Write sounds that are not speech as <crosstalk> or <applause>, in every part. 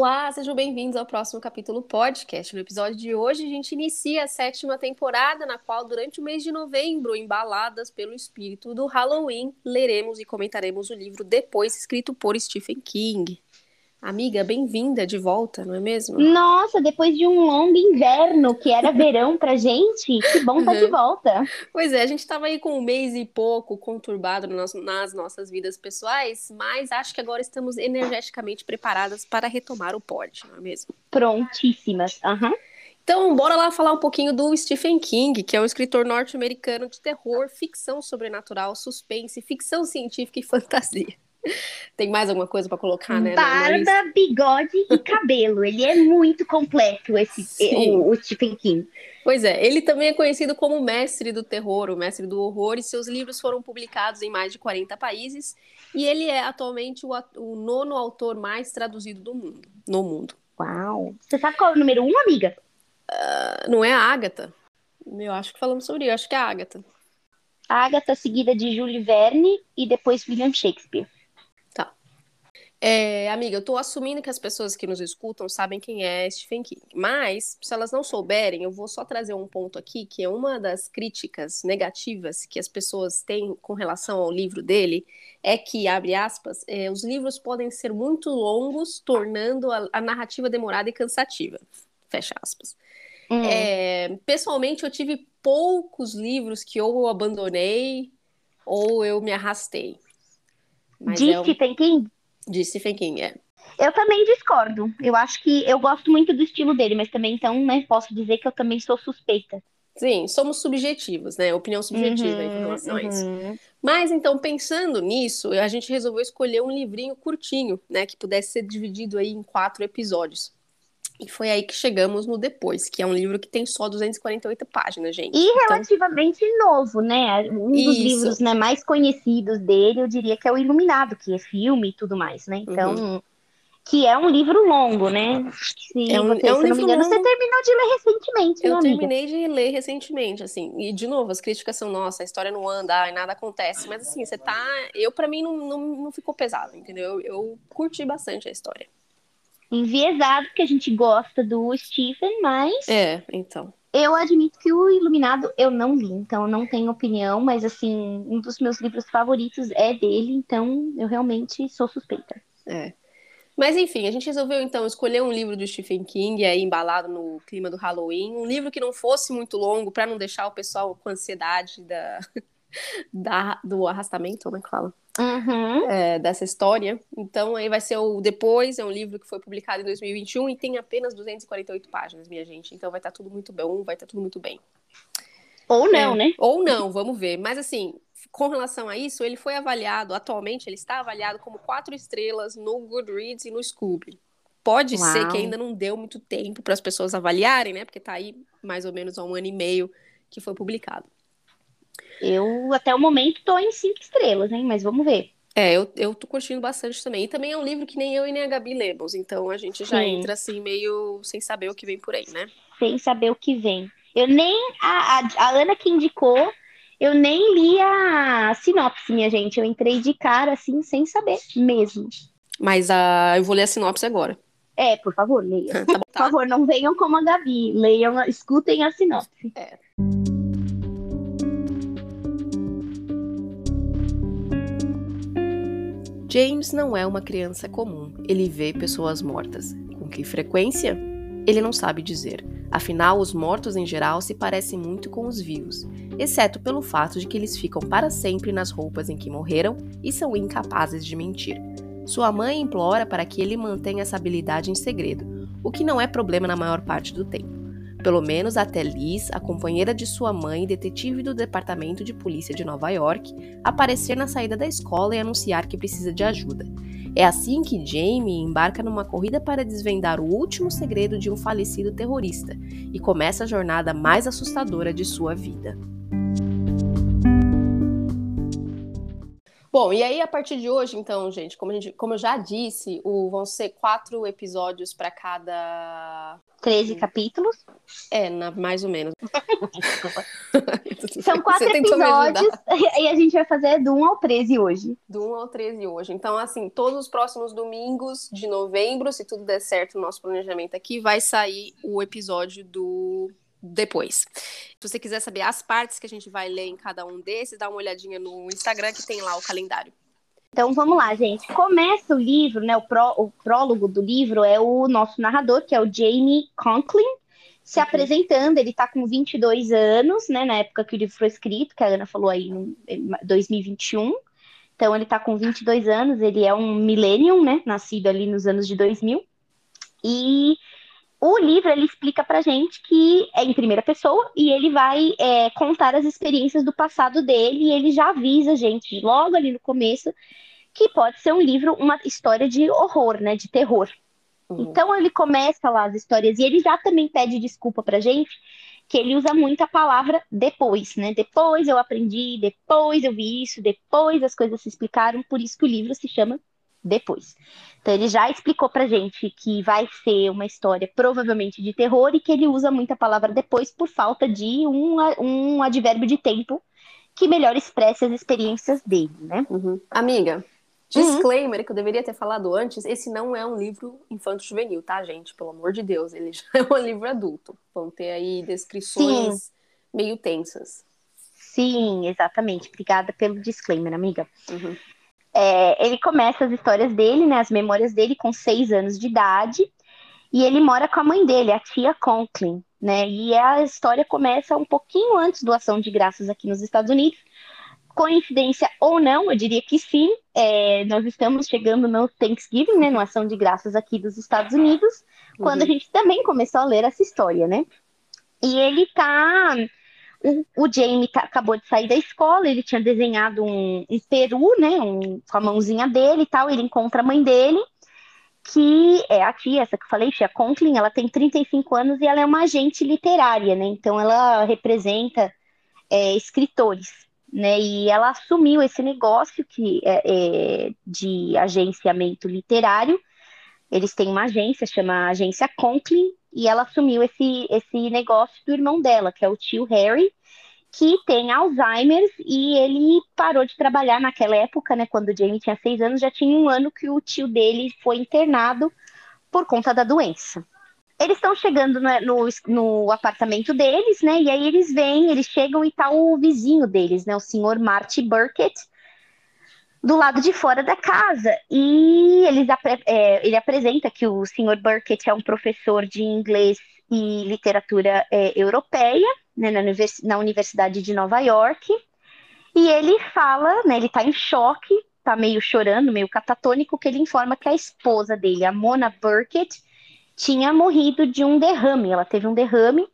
Olá, sejam bem-vindos ao próximo capítulo podcast. No episódio de hoje, a gente inicia a sétima temporada, na qual, durante o mês de novembro, embaladas pelo espírito do Halloween, leremos e comentaremos o livro Depois, escrito por Stephen King. Amiga, bem-vinda de volta, não é mesmo? Nossa, depois de um longo inverno, que era <laughs> verão pra gente, que bom estar tá de Uhum. volta. Pois é, a gente estava aí com um mês e pouco conturbado nas nossas vidas pessoais, mas acho que agora estamos energeticamente preparadas para retomar o pod, não é mesmo? Prontíssimas. Aham. Então, bora lá falar um pouquinho do Stephen King, que é um escritor norte-americano de terror, ficção sobrenatural, suspense, ficção científica e fantasia. <laughs> Tem mais alguma coisa para colocar, né? Barba, bigode e cabelo. Ele é muito completo, esse <laughs> Sim. o, o Stephen King. Pois é, ele também é conhecido como mestre do terror, o mestre do horror, e seus livros foram publicados em mais de 40 países, e ele é atualmente o, o nono autor mais traduzido do mundo, no mundo. Uau. Você sabe qual é o número um, amiga? Ah, Não é a Agatha? Eu acho que falamos sobre isso, acho que é a Agatha. Agatha, seguida de Jules Verne e depois William Shakespeare. É, amiga, eu tô assumindo que as pessoas que nos escutam sabem quem é Stephen King, mas se elas não souberem, eu vou só trazer um ponto aqui, que é uma das críticas negativas que as pessoas têm com relação ao livro dele, é que, abre aspas, é, os livros podem ser muito longos, tornando a, a narrativa demorada e cansativa. Fecha aspas. Hum. É, pessoalmente, eu tive poucos livros que ou eu abandonei ou eu me arrastei. Mas de é um, Stephen King? De Stephen King, é. Eu também discordo. Eu acho que eu gosto muito do estilo dele, mas também então, né, posso dizer que eu também sou suspeita. Sim, somos subjetivos, né? Opinião subjetiva em relação a isso. uhum. Mas então, pensando nisso, a gente resolveu escolher um livrinho curtinho, né? Que pudesse ser dividido aí em quatro episódios. E foi aí que chegamos no Depois, que é um livro que tem só 248 páginas, gente. E Então, relativamente novo, né? Um dos Isso. livros né, mais conhecidos dele, eu diria que é o Iluminado, que é filme e tudo mais, né? Então, que é um livro longo, né? Se, Uhum. É um- você, é um não me livro engano, você longo. terminou de ler recentemente, eu amiga? terminei de ler recentemente, assim. E, de novo, as críticas são, nossa, a história não anda, nada acontece. Mas, assim, você tá... Eu, pra mim, não, não, não ficou pesado, entendeu? Eu, eu curti bastante a história. Enviesado, porque a gente gosta do Stephen, mas É, então. eu admito que o Iluminado eu não li, então não tenho opinião, mas assim, um dos meus livros favoritos é dele, então eu realmente sou suspeita. É. Mas enfim, a gente resolveu então escolher um livro do Stephen King aí embalado no clima do Halloween, um livro que não fosse muito longo para não deixar o pessoal com ansiedade da, <laughs> da- do arrastamento, como é que fala? Uhum. É, dessa história. Então aí vai ser o Depois, é um livro que foi publicado em 2021 e tem apenas 248 páginas, minha gente. Então vai estar tudo muito bom, vai estar tudo muito bem. Ou não, É. né? Ou não, vamos ver. Mas assim, com relação a isso, ele foi avaliado, atualmente ele está avaliado como quatro estrelas no Goodreads e no Scooby. Pode Uau. ser que ainda não deu muito tempo para as pessoas avaliarem, né? Porque tá aí mais ou menos há um ano e meio que foi publicado. Eu, até o momento, tô em cinco estrelas, hein? Mas vamos ver. É, eu, eu tô curtindo bastante também. E também é um livro que nem eu e nem a Gabi lemos, então a gente já Sim. entra assim meio sem saber o que vem por aí, né? Sem saber o que vem. Eu nem. A, a, a Ana que indicou, eu nem li a sinopse, minha gente. Eu entrei de cara, assim, sem saber mesmo. Mas ah, eu vou ler a sinopse agora. É, por favor, leia. <laughs> Tá bom? Por favor, não venham como a Gabi. Leiam, escutem a sinopse. James não é uma criança comum. Ele vê pessoas mortas. Com que frequência? Ele não sabe dizer. Afinal, os mortos em geral se parecem muito com os vivos, exceto pelo fato de que eles ficam para sempre nas roupas em que morreram e são incapazes de mentir. Sua mãe implora para que ele mantenha essa habilidade em segredo, o que não é problema na maior parte do tempo. Pelo menos até Liz, a companheira de sua mãe, detetive do Departamento de Polícia de Nova York, aparecer na saída da escola e anunciar que precisa de ajuda. É assim que Jamie embarca numa corrida para desvendar o último segredo de um falecido terrorista e começa a jornada mais assustadora de sua vida. Bom, e aí a partir de hoje, então, gente, como, gente- como eu já disse, o- vão ser quatro episódios para cada. 13 capítulos. É, na- mais ou menos. <laughs> São quatro episódios <laughs> e a gente vai fazer do 1 ao 13 hoje. Do 1 ao 13 hoje. Então, assim, todos os próximos domingos de novembro, se tudo der certo o nosso planejamento aqui, vai sair o episódio do depois. Se você quiser saber as partes que a gente vai ler em cada um desses, dá uma olhadinha no Instagram que tem lá o calendário. Então vamos lá, gente. Começa o livro, né? O, pró, o prólogo do livro é o nosso narrador, que é o Jamie Conklin, se uhum. apresentando. Ele está com 22 anos, né? Na época que o livro foi escrito, que a Ana falou aí, em 2021. Então ele está com 22 anos, ele é um millennium, né? Nascido ali nos anos de 2000. E o livro ele explica pra gente que é em primeira pessoa e ele vai é, contar as experiências do passado dele e ele já avisa a gente logo ali no começo que pode ser um livro, uma história de horror, né, de terror. Uhum. Então ele começa lá as histórias e ele já também pede desculpa pra gente que ele usa muito a palavra depois, né? Depois eu aprendi, depois eu vi isso, depois as coisas se explicaram, por isso que o livro se chama depois. Então ele já explicou pra gente que vai ser uma história provavelmente de terror e que ele usa muito a palavra depois por falta de um, um advérbio de tempo que melhor expresse as experiências dele, né? Uhum. Amiga, disclaimer uhum. que eu deveria ter falado antes, esse não é um livro infanto-juvenil, tá, gente? Pelo amor de Deus, ele já é um <laughs> livro adulto. Vão ter aí descrições Sim. meio tensas. Sim, exatamente. Obrigada pelo disclaimer, amiga. Uhum. É, ele começa as histórias dele, né, as memórias dele com seis anos de idade, e ele mora com a mãe dele, a tia Conklin, né? E a história começa um pouquinho antes do Ação de Graças aqui nos Estados Unidos. Coincidência ou não, eu diria que sim. É, nós estamos chegando no Thanksgiving, né? No Ação de Graças aqui dos Estados Unidos, quando uhum. a gente também começou a ler essa história, né? E ele tá o, o Jamie tá, acabou de sair da escola, ele tinha desenhado um, um peru, né, um, com a mãozinha dele e tal, ele encontra a mãe dele, que é a tia, essa que eu falei, tia Conklin, ela tem 35 anos e ela é uma agente literária, né, então ela representa é, escritores, né, e ela assumiu esse negócio que é, é, de agenciamento literário, eles têm uma agência, chama Agência Conklin, e ela assumiu esse, esse negócio do irmão dela, que é o tio Harry, que tem Alzheimer e ele parou de trabalhar naquela época, né? Quando o Jamie tinha seis anos, já tinha um ano que o tio dele foi internado por conta da doença. Eles estão chegando no, no, no, apartamento deles, né? E aí eles vêm, eles chegam e tá o vizinho deles, né? O senhor Marty Burkett, do lado de fora da casa. E eles, é, ele apresenta que o Sr. Burkett é um professor de inglês e literatura é, europeia né, na, univers na, Universidade de Nova York. E ele fala, né, ele está em choque, está meio chorando, meio catatônico, que ele informa que a esposa dele, a Mona Burkett, tinha morrido de um derrame. Ela teve um derrame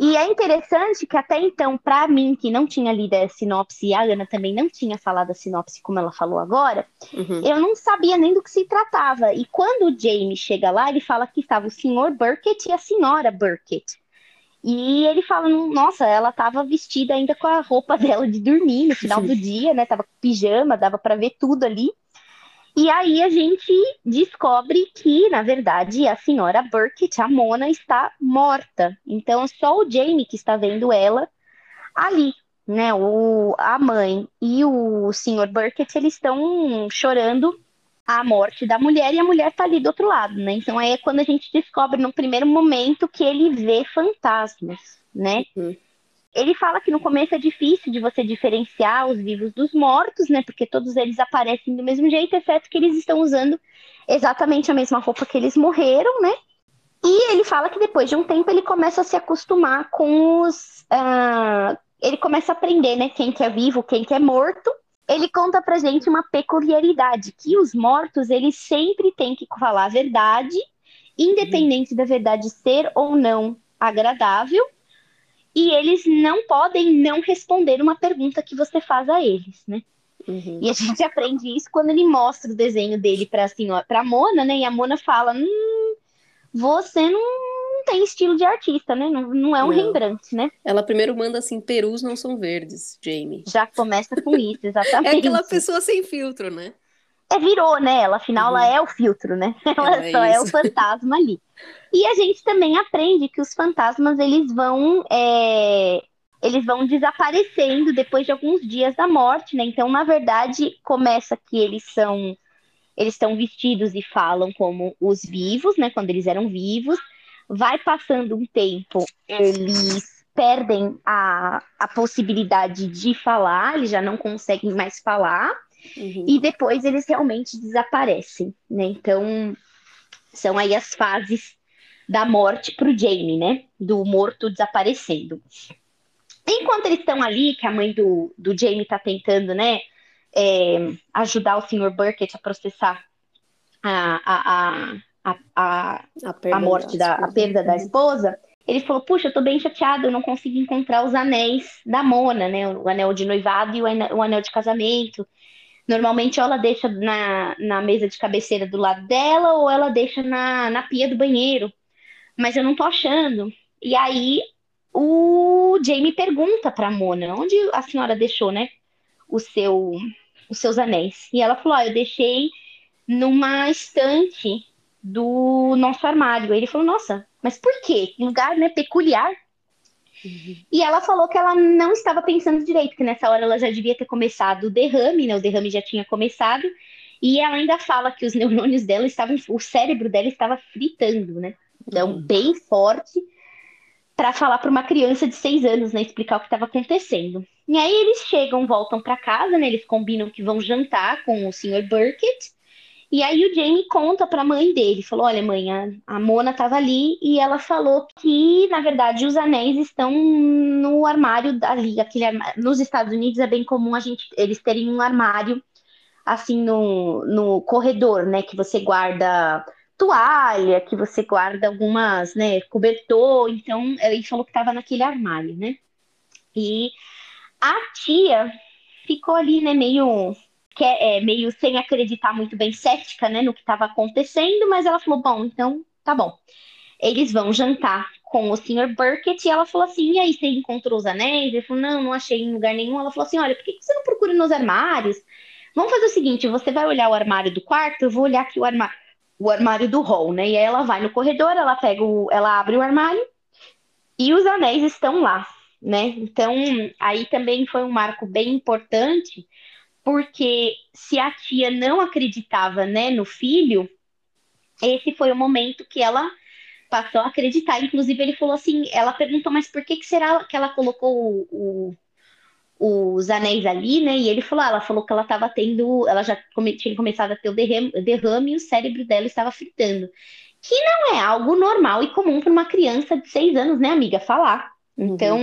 e é interessante que até então, para mim, que não tinha lido a sinopse, e a Ana também não tinha falado a sinopse como ela falou agora, uhum. eu não sabia nem do que se tratava. E quando o Jamie chega lá, ele fala que estava o senhor Burkett e a senhora Burkett. E ele fala, nossa, ela estava vestida ainda com a roupa <laughs> dela de dormir no final do <laughs> dia, né? Tava com pijama, dava para ver tudo ali. E aí a gente descobre que, na verdade, a senhora Burkett, a Mona, está morta. Então, só o Jamie que está vendo ela ali, né? O, a mãe e o senhor Burkett, eles estão chorando a morte da mulher e a mulher está ali do outro lado, né? Então aí é quando a gente descobre no primeiro momento que ele vê fantasmas, né? Uhum. Ele fala que no começo é difícil de você diferenciar os vivos dos mortos, né? Porque todos eles aparecem do mesmo jeito, exceto que eles estão usando exatamente a mesma roupa que eles morreram, né? E ele fala que depois de um tempo ele começa a se acostumar com os. Uh, ele começa a aprender, né? Quem que é vivo, quem que é morto. Ele conta pra gente uma peculiaridade, que os mortos, eles sempre têm que falar a verdade, independente da verdade ser ou não agradável, e eles não podem não responder uma pergunta que você faz a eles, né? Uhum. E a gente aprende isso quando ele mostra o desenho dele para assim, para Mona, né? E a Mona fala: hum, você não tem estilo de artista, né? Não, não é um não. Rembrandt, né? Ela primeiro manda assim: perus não são verdes, Jamie. Já começa com isso, <laughs> exatamente. é aquela pessoa sem filtro, né? é, virou, né? Ela, afinal, uhum. ela é o filtro, né? <laughs> Ela é só isso. é o fantasma ali. <laughs> E a gente também aprende que os fantasmas, eles vão é, eles vão desaparecendo depois de alguns dias da morte, né? Então, na verdade, começa que eles são eles estão vestidos e falam como os vivos, né? Quando eles eram vivos. Vai passando um tempo, eles perdem a, a possibilidade de falar, eles já não conseguem mais falar. Uhum. E depois eles realmente desaparecem, né? Então, são aí as fases da morte para o Jamie, né? Do morto desaparecendo. Enquanto eles estão ali, que a mãe do, do Jamie está tentando, né? É, ajudar o Sr. Burkett a processar a, a, a, a, a, a morte da, da a perda da esposa, ele falou: Puxa, eu tô bem chateado, eu não consigo encontrar os anéis da Mona, né? O anel de noivado e o anel, o anel de casamento. Normalmente ou ela deixa na, na mesa de cabeceira do lado dela ou ela deixa na, na pia do banheiro. Mas eu não tô achando. E aí o Jamie pergunta pra Mona onde a senhora deixou, né? O seu, os seus anéis. E ela falou: oh, eu deixei numa estante do nosso armário. Aí ele falou: Nossa, mas por quê? Lugar né, peculiar. Uhum. E ela falou que ela não estava pensando direito, que nessa hora ela já devia ter começado o derrame, né? O derrame já tinha começado. E ela ainda fala que os neurônios dela estavam, o cérebro dela estava fritando, né? Então, uhum. bem forte para falar para uma criança de seis anos, né? Explicar o que estava acontecendo. E aí eles chegam, voltam para casa, né? Eles combinam que vão jantar com o Sr. Burkett. E aí o Jamie conta para a mãe dele, falou: "Olha, mãe, a, a Mona estava ali e ela falou que, na verdade, os anéis estão no armário ali, aquele armário. nos Estados Unidos é bem comum a gente eles terem um armário assim no, no corredor, né, que você guarda toalha, que você guarda algumas, né, cobertor, então ele falou que estava naquele armário, né? E a tia ficou ali, né, meio que é, meio sem acreditar muito bem, cética, né, no que estava acontecendo, mas ela falou, bom, então tá bom. Eles vão jantar com o Sr. Burkett e ela falou assim, e aí, você encontrou os anéis? Ele falou, não, não achei em lugar nenhum. Ela falou assim, olha, por que você não procura nos armários? Vamos fazer o seguinte, você vai olhar o armário do quarto, eu vou olhar aqui o armário, o armário do hall, né? E aí ela vai no corredor, ela pega o, ela abre o armário e os anéis estão lá, né? Então, aí também foi um marco bem importante, porque se a tia não acreditava, né, no filho, esse foi o momento que ela passou a acreditar. Inclusive, ele falou assim: ela perguntou, mas por que, que será que ela colocou o, o, os anéis ali, né? E ele falou: ah, ela falou que ela estava tendo, ela já come, tinha começado a ter o derrame, derrame e o cérebro dela estava fritando. Que não é algo normal e comum para uma criança de seis anos, né, amiga, falar. Uhum. Então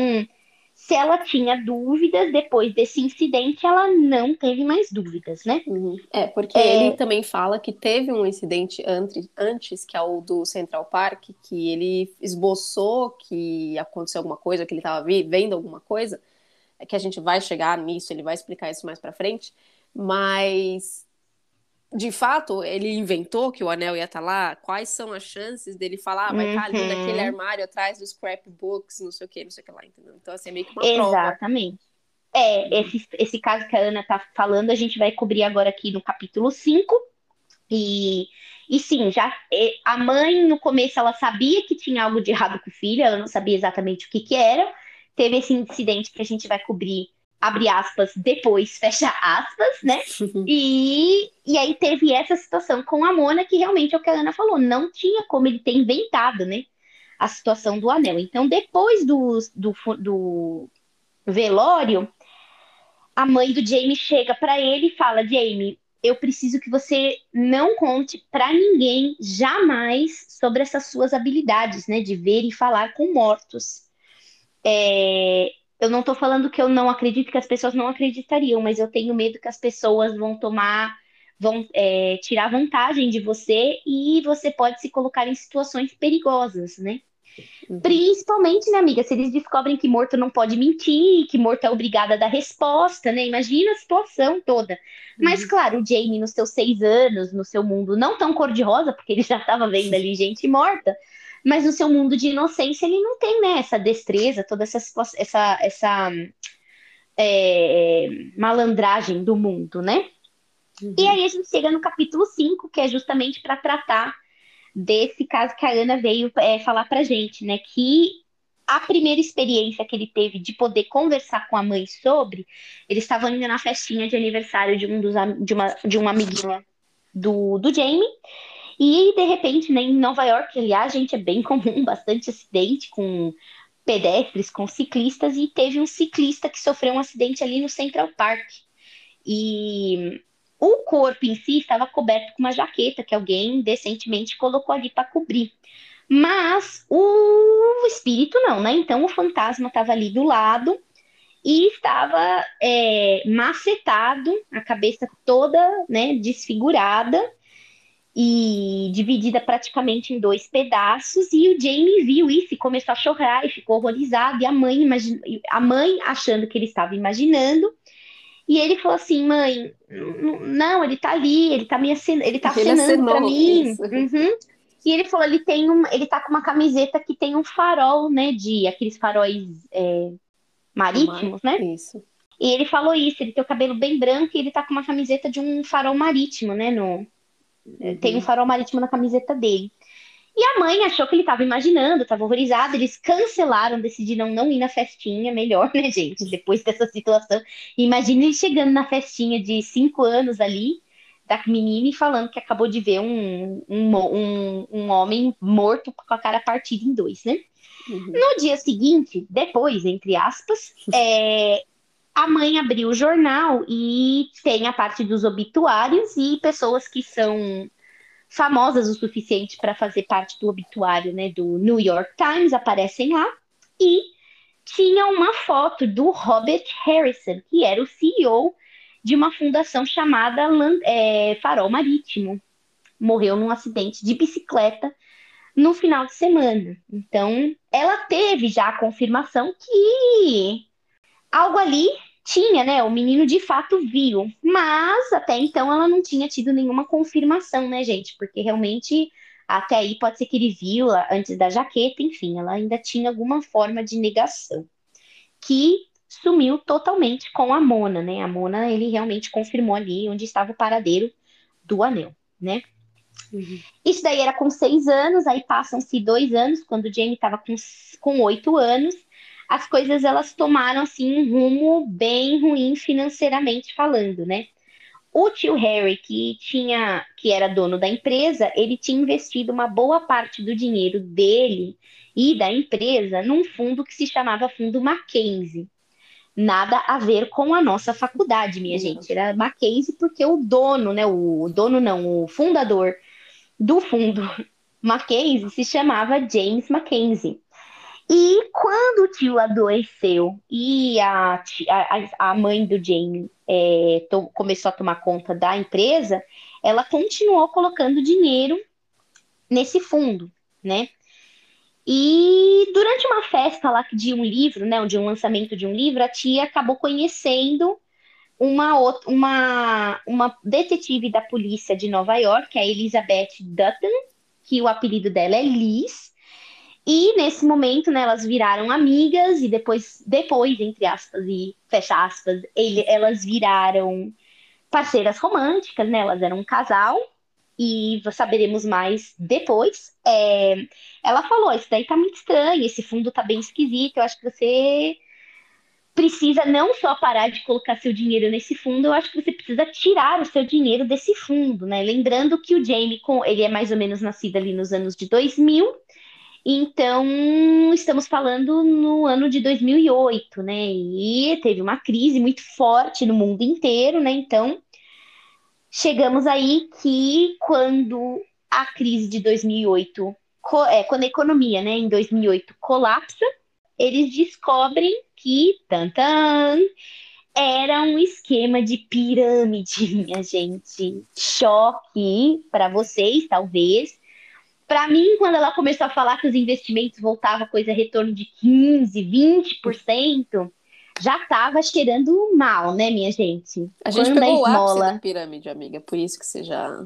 se ela tinha dúvidas depois desse incidente, ela não teve mais dúvidas, né? Uhum. É, porque é... ele também fala que teve um incidente antes, antes, que é o do Central Park, que ele esboçou que aconteceu alguma coisa, que ele estava vendo alguma coisa, que a gente vai chegar nisso, ele vai explicar isso mais para frente, mas de fato, ele inventou que o anel ia estar tá lá, quais são as chances dele falar, ah, vai estar tá ali naquele uhum. armário atrás dos scrapbooks, não sei o que, não sei o que lá, entendeu? Então, assim, é meio que uma Exatamente. prova. Exatamente. É, esse, esse caso que a Ana tá falando, a gente vai cobrir agora aqui no capítulo 5. E, e sim, já a mãe, no começo, ela sabia que tinha algo de errado com o filho, ela não sabia exatamente o que que era. Teve esse incidente que a gente vai cobrir abre aspas, depois fecha aspas, né? <laughs> E, e aí teve essa situação com a Mona, que realmente é o que a Ana falou, não tinha como ele ter inventado, né? A situação do anel. Então, depois do, do, do velório, a mãe do Jamie chega para ele e fala: Jamie, eu preciso que você não conte para ninguém jamais sobre essas suas habilidades, né? De ver e falar com mortos. É, eu não estou falando que eu não acredito que as pessoas não acreditariam, mas eu tenho medo que as pessoas vão tomar, vão é, tirar vantagem de você e você pode se colocar em situações perigosas, né? Uhum. Principalmente, né, amiga, se eles descobrem que morto não pode mentir, que morto é obrigada a dar resposta, né? Imagina a situação toda. Uhum. Mas, claro, o Jamie, nos seus seis anos, no seu mundo não tão cor-de-rosa, porque ele já estava vendo ali gente morta, mas no seu mundo de inocência ele não tem né, essa destreza, toda essa, essa, essa é, malandragem do mundo, né? Uhum. E aí a gente chega no capítulo 5, que é justamente para tratar desse caso que a Ana veio é, falar pra gente, né? Que a primeira experiência que ele teve de poder conversar com a mãe sobre, eles estavam indo na festinha de aniversário de um dos de uma de uma amiguinha do, do Jamie. E de repente, né, em Nova York, aliás, gente, é bem <laughs> comum, bastante acidente com pedestres, com ciclistas, e teve um ciclista que sofreu um acidente ali no Central Park. E o corpo em si estava coberto com uma jaqueta que alguém decentemente colocou ali para cobrir. Mas o espírito não, né? Então o fantasma estava ali do lado e estava é, macetado, a cabeça toda né, desfigurada e dividida praticamente em dois pedaços. E o Jamie viu isso e começou a chorar e ficou horrorizado. E a mãe, imagine... a mãe achando que ele estava imaginando. E ele falou assim, mãe, não, ele tá ali, ele tá me acenando, ele tá acenando para mim. Uhum. E ele falou, ele tem um, ele tá com uma camiseta que tem um farol, né, de aqueles faróis é, marítimos, né? Isso. E ele falou isso, ele tem o cabelo bem branco e ele tá com uma camiseta de um farol marítimo, né, no. Tem um farol marítimo na camiseta dele. E a mãe achou que ele estava imaginando, estava horrorizado. Eles cancelaram, decidiram não ir na festinha. Melhor, né, gente? Depois dessa situação. Imagina ele chegando na festinha de cinco anos ali, da menina e falando que acabou de ver um, um, um, um homem morto com a cara partida em dois, né? Uhum. No dia seguinte, depois, entre aspas, <laughs> é, a mãe abriu o jornal e tem a parte dos obituários e pessoas que são famosas o suficiente para fazer parte do obituário né, do New York Times aparecem lá. E tinha uma foto do Robert Harrison, que era o CEO de uma fundação chamada é, Farol Marítimo. Morreu num acidente de bicicleta no final de semana. Então, ela teve já a confirmação que algo ali tinha, né? O menino de fato viu, mas até então ela não tinha tido nenhuma confirmação, né, gente? Porque realmente até aí pode ser que ele viu antes da jaqueta, enfim, ela ainda tinha alguma forma de negação. Que sumiu totalmente com a Mona, né? A Mona, ele realmente confirmou ali onde estava o paradeiro do anel, né? Uhum. Isso daí era com seis anos, aí passam-se dois anos, quando o Jamie estava com oito anos, as coisas elas tomaram assim um rumo bem ruim financeiramente falando, né? O tio Harry, que tinha, que era dono da empresa, ele tinha investido uma boa parte do dinheiro dele e da empresa num fundo que se chamava Fundo Mackenzie nada a ver com a nossa faculdade, minha gente. Era Mackenzie porque o dono, né, o dono não, o fundador do fundo <laughs> Mackenzie se chamava James Mackenzie. E quando o tio adoeceu e a, a, a mãe do James é, to, começou a tomar conta da empresa, ela continuou colocando dinheiro nesse fundo, né? E durante uma festa lá de um livro, né, de um lançamento de um livro, a tia acabou conhecendo uma, outra, uma, uma detetive da polícia de Nova York, é a Elizabeth Dutton, que o apelido dela é Liz. E nesse momento, né, elas viraram amigas e depois, depois entre aspas e fecha aspas, ele, elas viraram parceiras românticas, né? Elas eram um casal e saberemos mais depois. É, ela falou: Isso daí tá muito estranho, esse fundo tá bem esquisito. Eu acho que você precisa não só parar de colocar seu dinheiro nesse fundo, eu acho que você precisa tirar o seu dinheiro desse fundo, né? Lembrando que o Jamie, ele é mais ou menos nascido ali nos anos de 2000, então estamos falando no ano de 2008, né? E teve uma crise muito forte no mundo inteiro, né? Então chegamos aí que quando a crise de 2008, é, quando a economia, né, em 2008 colapsa, eles descobrem que tantan, era um esquema de pirâmide, <laughs> minha gente. Choque para vocês, talvez. Para mim, quando ela começou a falar que os investimentos voltavam coisa retorno de 15, 20%, já estava cheirando mal, né, minha gente? A gente Quando pegou a esmola... da pirâmide, amiga, por isso que você já,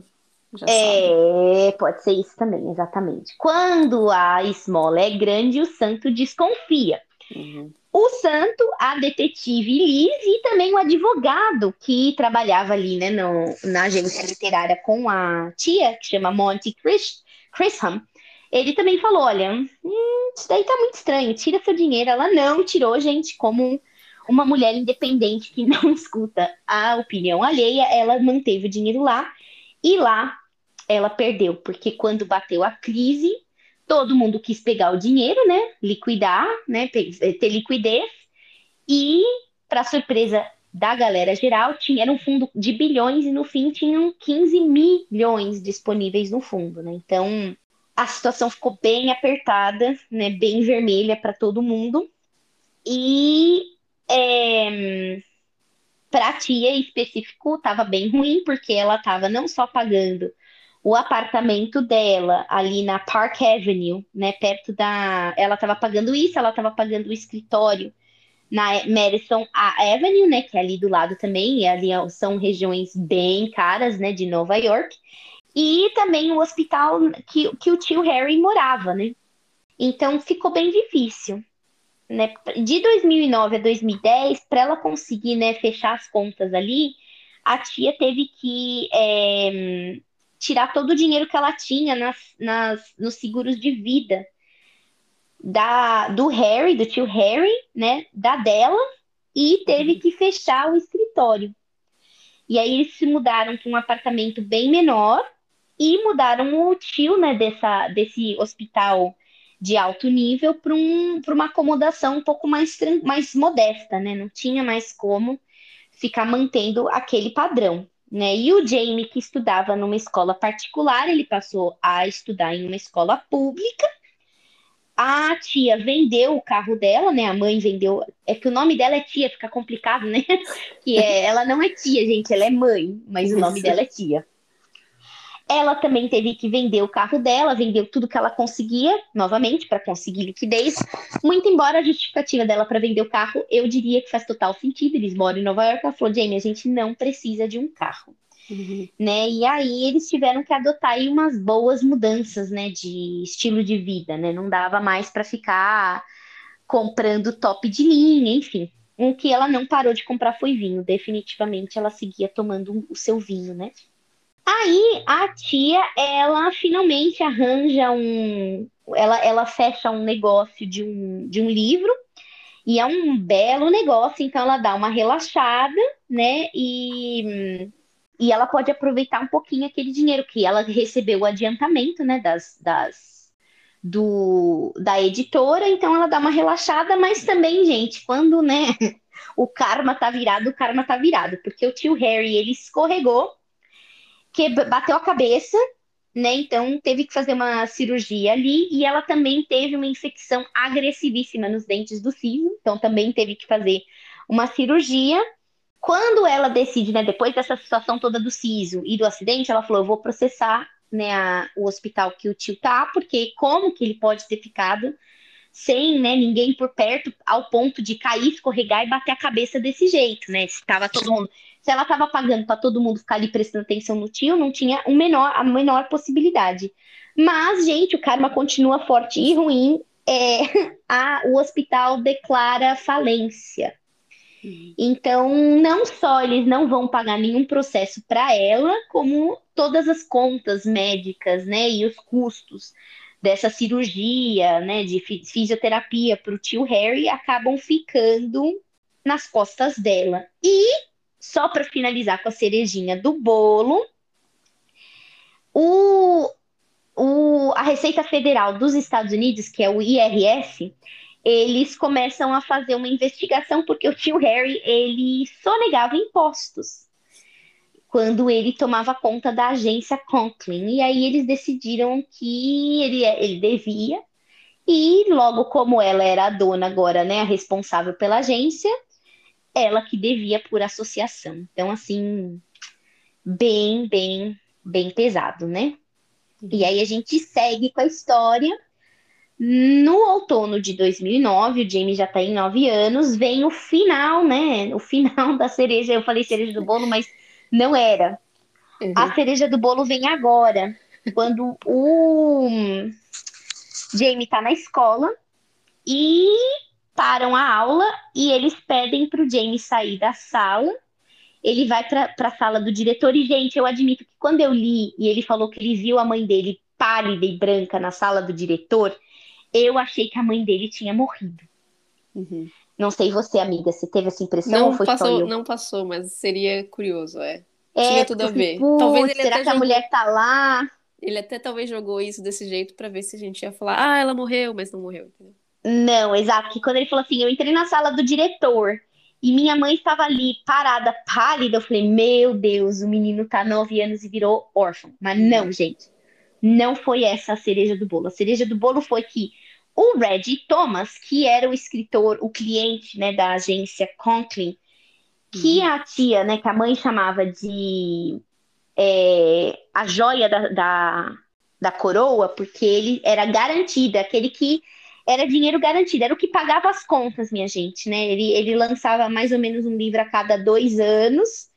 já é, sabe. pode ser isso também, exatamente. Quando a esmola é grande, o santo desconfia. Uhum. O santo, a detetive Liz e também o advogado que trabalhava ali, né, no, na agência literária com a tia, que chama Monty Chris, Chrisham, ele também falou: olha, hum, isso daí tá muito estranho, tira seu dinheiro. Ela não tirou, gente, como uma mulher independente que <laughs> não escuta a opinião alheia, ela manteve o dinheiro lá e lá ela perdeu, porque quando bateu a crise, todo mundo quis pegar o dinheiro, né? Liquidar, né? Ter liquidez. E, para surpresa da galera geral, tinha era um fundo de bilhões e no fim tinham 15 milhões disponíveis no fundo, né? Então, a situação ficou bem apertada, né? Bem vermelha para todo mundo. E é, para a tia em específico, estava bem ruim, porque ela estava não só pagando o apartamento dela ali na Park Avenue, né, perto da, ela estava pagando isso, ela estava pagando o escritório na Madison Avenue, né, que é ali do lado também, e ali são regiões bem caras, né, de Nova York, e também o hospital que, que o tio Harry morava, né. Então ficou bem difícil né, de 2009 a 2010, para ela conseguir né, fechar as contas ali, a tia teve que é, tirar todo o dinheiro que ela tinha nas, nas, nos seguros de vida da, do Harry, do tio Harry, né, da dela, e teve que fechar o escritório. E aí eles se mudaram para um apartamento bem menor e mudaram o tio, né, dessa, desse hospital de alto nível para um, uma acomodação um pouco mais, mais modesta, né? Não tinha mais como ficar mantendo aquele padrão. Né? E o Jamie, que estudava numa escola particular, ele passou a estudar em uma escola pública. A tia vendeu o carro dela, né? A mãe vendeu. É que o nome dela é tia, fica complicado, né? <laughs> Que é, ela não é tia, gente, ela é mãe, mas o nome dela é tia. Ela também teve que vender o carro dela, vendeu tudo que ela conseguia, novamente, para conseguir liquidez. Muito embora a justificativa dela para vender o carro, eu diria que faz total sentido. Eles moram em Nova York. Ela falou: Jamie, a gente não precisa de um carro. Uhum. Né? E aí eles tiveram que adotar aí umas boas mudanças, né, de estilo de vida, né? Não dava mais para ficar comprando top de linha, enfim. O que ela não parou de comprar foi vinho. Definitivamente ela seguia tomando o seu vinho, né? Aí a tia, ela finalmente arranja um. Ela, ela fecha um negócio de um, de um livro, e é um belo negócio, então ela dá uma relaxada, né? E, e ela pode aproveitar um pouquinho aquele dinheiro que ela recebeu o adiantamento, né? Das, das, do, da editora, então ela dá uma relaxada, mas também, gente, quando, né? <laughs> O karma tá virado, o karma tá virado, porque o tio Harry ele escorregou que bateu a cabeça, né? Então teve que fazer uma cirurgia ali e ela também teve uma infecção agressivíssima nos dentes do siso, então também teve que fazer uma cirurgia. Quando ela decide, né, depois dessa situação toda do siso e do acidente, ela falou: "Eu vou processar, né, a, o hospital que o tio tá, porque como que ele pode ter ficado sem, né, ninguém por perto ao ponto de cair, escorregar e bater a cabeça desse jeito, né? Estava todo mundo se ela estava pagando para todo mundo ficar ali prestando atenção no tio, não tinha menor, a menor possibilidade. Mas, gente, o karma continua forte e ruim. É, <laughs> a, o hospital declara falência. Então, não só eles não vão pagar nenhum processo para ela, como todas as contas médicas, né, e os custos dessa cirurgia, né, de fisioterapia para o tio Harry acabam ficando nas costas dela. E só para finalizar com a cerejinha do bolo, o, o, a Receita Federal dos Estados Unidos, que é o IRS, eles começam a fazer uma investigação porque o tio Harry ele sonegava impostos quando ele tomava conta da agência Conklin. E aí eles decidiram que ele, ele devia. E logo como ela era a dona agora, né, a responsável pela agência, ela que devia por associação. Então, assim, bem, bem, bem pesado, né? E aí a gente segue com a história. No outono de 2009, o Jamie já tá em nove anos, vem o final, né? O final <laughs> da cereja. Eu falei cereja do bolo, mas não era. Uhum. A cereja do bolo vem agora, quando o Jamie tá na escola e param a aula e eles pedem para o James sair da sala. Ele vai para a sala do diretor e, gente, eu admito que quando eu li e ele falou que ele viu a mãe dele pálida e branca na sala do diretor, eu achei que a mãe dele tinha morrido. Uhum. Não sei você, amiga, se teve essa impressão não ou foi passou, só eu? Não passou, mas seria curioso, é. é Tinha tudo a ver. Talvez ele será que jogou... a mulher tá lá? Ele até talvez jogou isso desse jeito para ver se a gente ia falar, ah, ela morreu, mas não morreu, entendeu? Não, exato. Que quando ele falou assim, eu entrei na sala do diretor e minha mãe estava ali parada, pálida, eu falei, meu Deus, o menino tá nove anos e virou órfão. Mas não, gente, não foi essa a cereja do bolo. A cereja do bolo foi que o Reggie Thomas, que era o escritor, o cliente né, da agência Conklin, que uhum. a tia, né, que a mãe chamava de é, a joia da, da, da coroa, porque ele era garantido, aquele que era dinheiro garantido, era o que pagava as contas, minha gente, né? Ele, ele lançava mais ou menos um livro a cada dois anos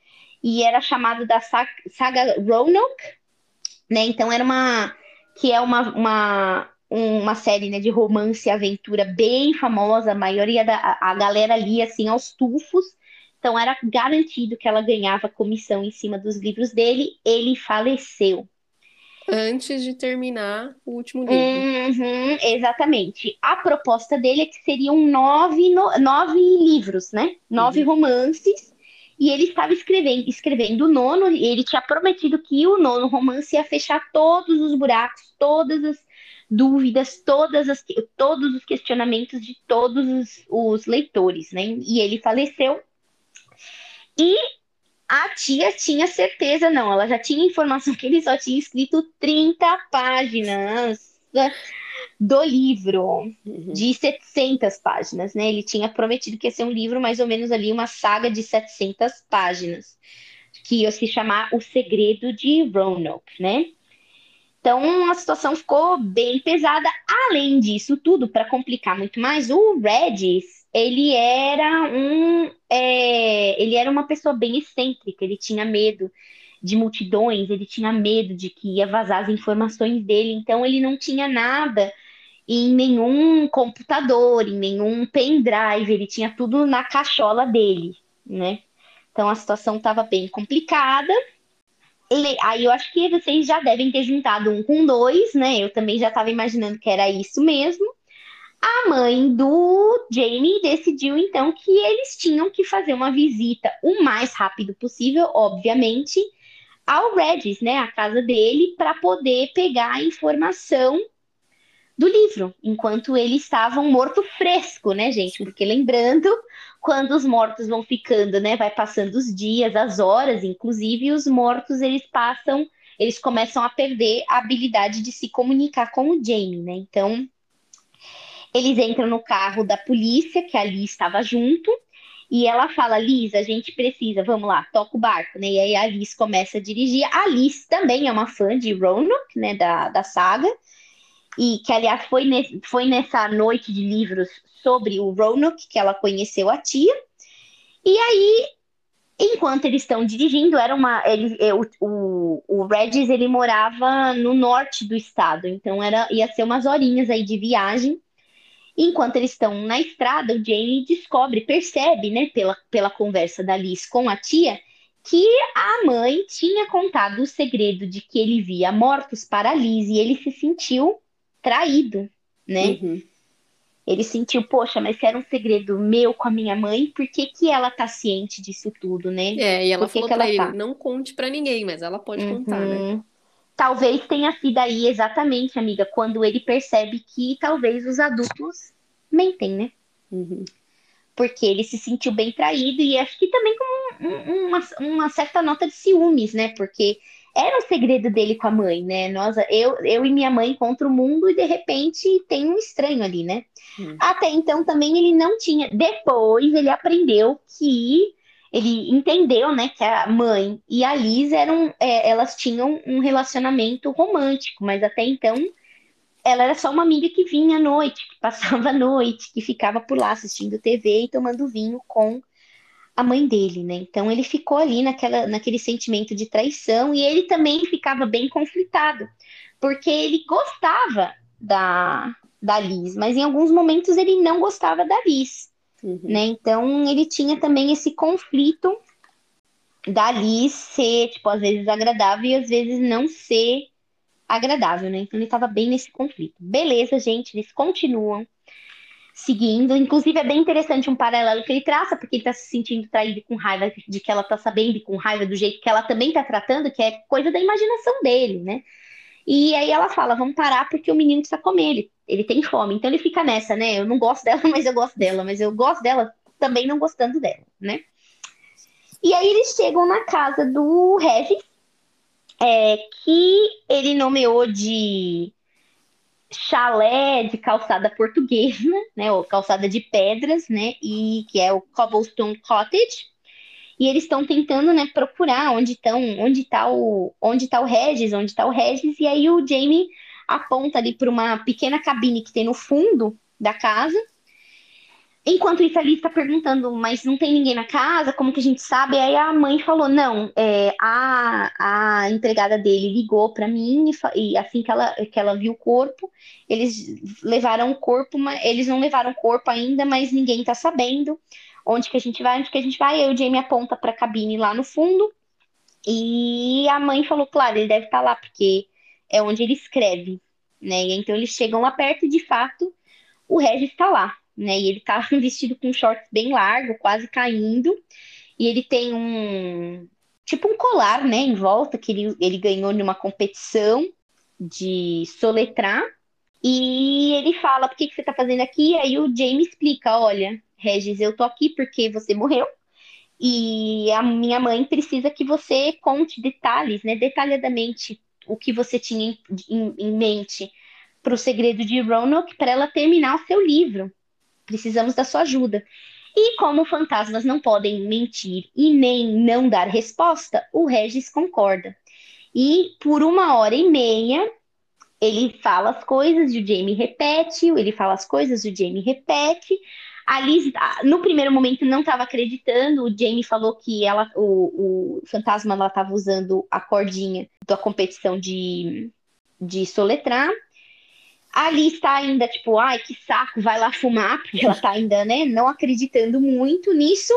e era chamado da saga, saga Roanoke, né? Então era uma que é uma, uma uma série né, de romance e aventura bem famosa, a maioria da a, galera lia assim aos tufos, então era garantido que ela ganhava comissão em cima dos livros dele. Ele faleceu. Antes de terminar o último livro. Uhum, exatamente. A proposta dele é que seriam nove, no, nove livros, né? Nove uhum. romances. E ele estava escrevendo, escrevendo o nono, e ele tinha prometido que o nono romance ia fechar todos os buracos, todas as dúvidas, todas as, todos os questionamentos de todos os, os leitores, né? E ele faleceu. E a tia tinha certeza, não, ela já tinha informação que ele só tinha escrito 30 páginas do livro, uhum. de 700 páginas, né? Ele tinha prometido que ia ser um livro mais ou menos ali, uma saga de 700 páginas, que ia se chamar O Segredo de Roanoke, né? Então a situação ficou bem pesada. Além disso tudo, para complicar muito mais, o Regis ele era um é, ele era uma pessoa bem excêntrica. Ele tinha medo de multidões, ele tinha medo de que ia vazar as informações dele. Então ele não tinha nada em nenhum computador, em nenhum pendrive. Ele tinha tudo na cachola dele, né? Então a situação estava bem complicada aí eu acho que vocês já devem ter juntado um com dois, né? Eu também já estava imaginando que era isso mesmo. A mãe do Jamie decidiu então que eles tinham que fazer uma visita o mais rápido possível, obviamente, ao Regis, né, a casa dele, para poder pegar a informação do livro, enquanto eles estavam morto fresco, né, gente? Porque lembrando, quando os mortos vão ficando, né, vai passando os dias, as horas, inclusive, os mortos eles passam, eles começam a perder a habilidade de se comunicar com o Jamie, né? Então, eles entram no carro da polícia, que ali estava junto, e ela fala: Liz, a gente precisa, vamos lá, toca o barco, né? E aí a Liz começa a dirigir. A Liz também é uma fã de Roanoke, né, da, da saga e que, aliás, foi, foi nessa noite de livros sobre o Roanoke que ela conheceu a tia. E aí, enquanto eles estão dirigindo, era uma. Ele, é, o, o, o Regis ele morava no norte do estado, então era, ia ser umas horinhas aí de viagem. Enquanto eles estão na estrada, o Jamie descobre, percebe, né, pela, pela conversa da Liz com a tia, que a mãe tinha contado o segredo de que ele via mortos para a Liz e ele se sentiu traído, né? Uhum. Ele sentiu, poxa, mas se era um segredo meu com a minha mãe, por que, que ela tá ciente disso tudo, né? É, e ela por falou que pra ela ele, tá? não conte para ninguém, mas ela pode uhum. contar, né? Talvez tenha sido aí exatamente, amiga, quando ele percebe que talvez os adultos mentem, né? Uhum. Porque ele se sentiu bem traído e acho que também com uma, uma certa nota de ciúmes, né? Porque era o segredo dele com a mãe, né? Nós, eu, eu e minha mãe contra o mundo e de repente tem um estranho ali, né? Hum. Até então também ele não tinha. Depois ele aprendeu que ele entendeu, né, que a mãe e a Liz eram, é, elas tinham um relacionamento romântico, mas até então ela era só uma amiga que vinha à noite, que passava a noite, que ficava por lá assistindo TV e tomando vinho com a mãe dele, né? Então ele ficou ali naquela, naquele sentimento de traição e ele também ficava bem conflitado, porque ele gostava da, da Liz, mas em alguns momentos ele não gostava da Liz, uhum. né? Então ele tinha também esse conflito da Liz ser, tipo, às vezes agradável e às vezes não ser agradável, né? Então ele estava bem nesse conflito. Beleza, gente, eles continuam seguindo. Inclusive, é bem interessante um paralelo que ele traça, porque ele está se sentindo traído com raiva de que ela está sabendo, e com raiva do jeito que ela também está tratando, que é coisa da imaginação dele, né? E aí ela fala, vamos parar porque o menino precisa comer, ele, ele tem fome. Então ele fica nessa, né? Eu não gosto dela, <laughs> mas eu gosto dela, mas eu gosto dela também não gostando dela, né? E aí eles chegam na casa do Regis, é, que ele nomeou de chalé de calçada portuguesa, né, ou calçada de pedras, né, e que é o Cobblestone Cottage. E eles estão tentando, né, procurar onde estão, onde está o, onde tá o Regis, onde está o Regis, e aí o Jamie aponta ali para uma pequena cabine que tem no fundo da casa Enquanto isso, a Liz está perguntando, mas não tem ninguém na casa? Como que a gente sabe? Aí a mãe falou: não, é, a, a empregada dele ligou para mim e, e, assim que ela, que ela viu o corpo, eles levaram o corpo, mas eles não levaram o corpo ainda, mas ninguém está sabendo onde que a gente vai, onde que a gente vai. Aí o Jamie aponta para a cabine lá no fundo e a mãe falou: claro, ele deve estar tá lá, porque é onde ele escreve, né? Então eles chegam lá perto e de fato o Regis está lá né? E ele tá <laughs> vestido com shorts bem largo, quase caindo. E ele tem um tipo um colar, né, em volta que ele, ele ganhou numa competição de soletrar. E ele fala: "Por que que você tá fazendo aqui?" Aí o Jamie explica: "Olha, Regis, eu tô aqui porque você morreu." E a minha mãe precisa que você conte detalhes, né, detalhadamente o que você tinha em, em, em mente para o segredo de Roanoke para ela terminar o seu livro precisamos da sua ajuda. E como fantasmas não podem mentir e nem não dar resposta, o Regis concorda. E por uma hora e meia, ele fala as coisas e o Jamie repete, ele fala as coisas e o Jamie repete. A Liz, no primeiro momento, não estava acreditando. O Jamie falou que ela, o, o fantasma estava usando a cordinha da competição de, de soletrar. A Alice está ainda, tipo, ai, que saco, vai lá fumar, porque ela está ainda, né, não acreditando muito nisso.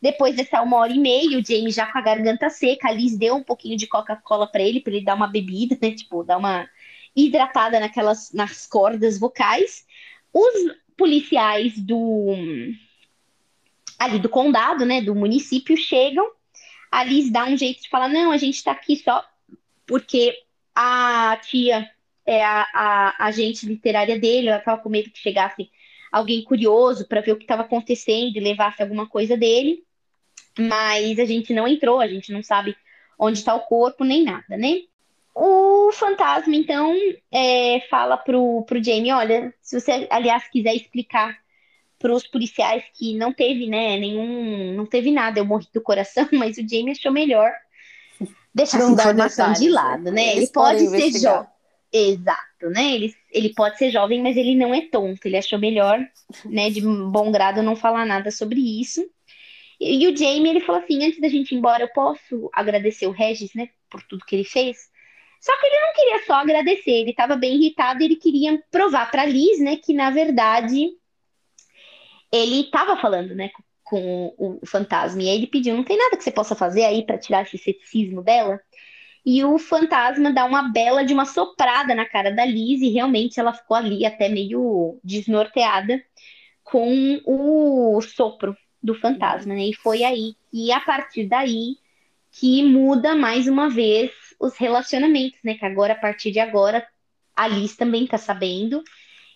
Depois dessa uma hora e meia, o Jamie já com a garganta seca, a Liz deu um pouquinho de Coca-Cola para ele, para ele dar uma bebida, né, tipo, dar uma hidratada naquelas, nas cordas vocais. Os policiais do ali do condado, né, do município chegam. A Liz dá um jeito de falar: "Não, a gente está aqui só porque a tia é, a, a, agente literária dele, ela estava com medo que chegasse alguém curioso para ver o que estava acontecendo e levasse alguma coisa dele. Mas a gente não entrou, a gente não sabe onde está o corpo nem nada, né? O fantasma, então, é, fala pro, pro Jamie, olha, se você, aliás, quiser explicar para os policiais que não teve, né, nenhum, não teve nada, eu morri do coração, <laughs> mas o Jamie achou melhor deixar essa informação de lado, né? Ele pode ser jovem. Exato, né? Ele, ele pode ser jovem, mas ele não é tonto. Ele achou melhor, né, de bom grado não falar nada sobre isso. E, e o Jamie, ele falou assim, antes da gente ir embora, eu posso agradecer o Regis, né, por tudo que ele fez? Só que ele não queria só agradecer, ele estava bem irritado, ele queria provar para Liz, né, que na verdade ele estava falando, né, com o, o fantasma. E aí ele pediu, não tem nada que você possa fazer aí para tirar esse ceticismo dela? E o fantasma dá uma bela de uma soprada na cara da Liz e realmente ela ficou ali até meio desnorteada com o sopro do fantasma, né? E foi aí que a partir daí que muda mais uma vez os relacionamentos, né? Que agora a partir de agora a Liz também tá sabendo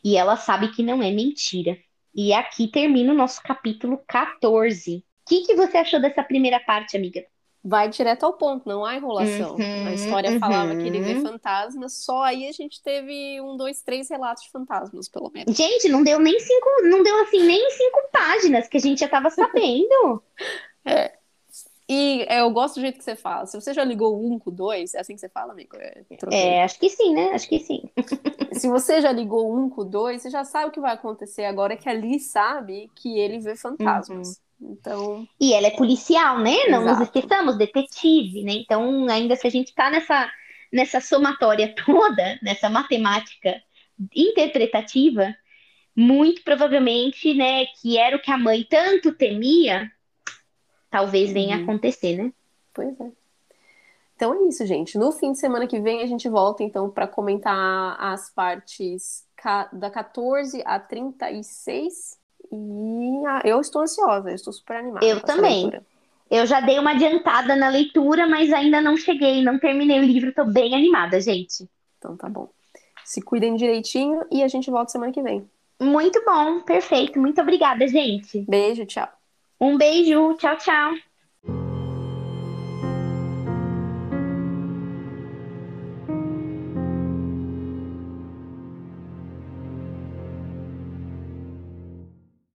e ela sabe que não é mentira. E aqui termina o nosso capítulo 14. O que, que você achou dessa primeira parte, amiga? Vai direto ao ponto, não há enrolação. Uhum, a história uhum. falava que ele vê fantasmas, só aí a gente teve um, dois, três relatos de fantasmas, pelo menos. Gente, não deu nem cinco, não deu assim nem cinco páginas que a gente já tava <laughs> sabendo. é. E é, eu gosto do jeito que você fala. Se você já ligou um com dois, é assim que você fala, amigo? É, é acho que sim, né? Acho que sim. <laughs> Se você já ligou um com dois, você já sabe o que vai acontecer agora, que ali sabe que ele vê fantasmas. Uhum. Então. E ela é policial, né? Exato. Não nos esqueçamos, detetive, né? Então, ainda se a gente está nessa, nessa somatória <laughs> toda, nessa matemática interpretativa, muito provavelmente, né, que era o que a mãe tanto temia, talvez venha uhum. acontecer, né? Pois é. Então é isso, gente. No fim de semana que vem a gente volta então para comentar as partes da 14 a 36. E ah, eu estou ansiosa, eu estou super animada. Eu também. Eu já dei uma adiantada na leitura, mas ainda não cheguei, não terminei o livro, tô bem animada, gente. Então tá bom. Se cuidem direitinho e a gente volta semana que vem. Muito bom, perfeito. Muito obrigada, gente. Beijo, tchau. Um beijo, tchau, tchau.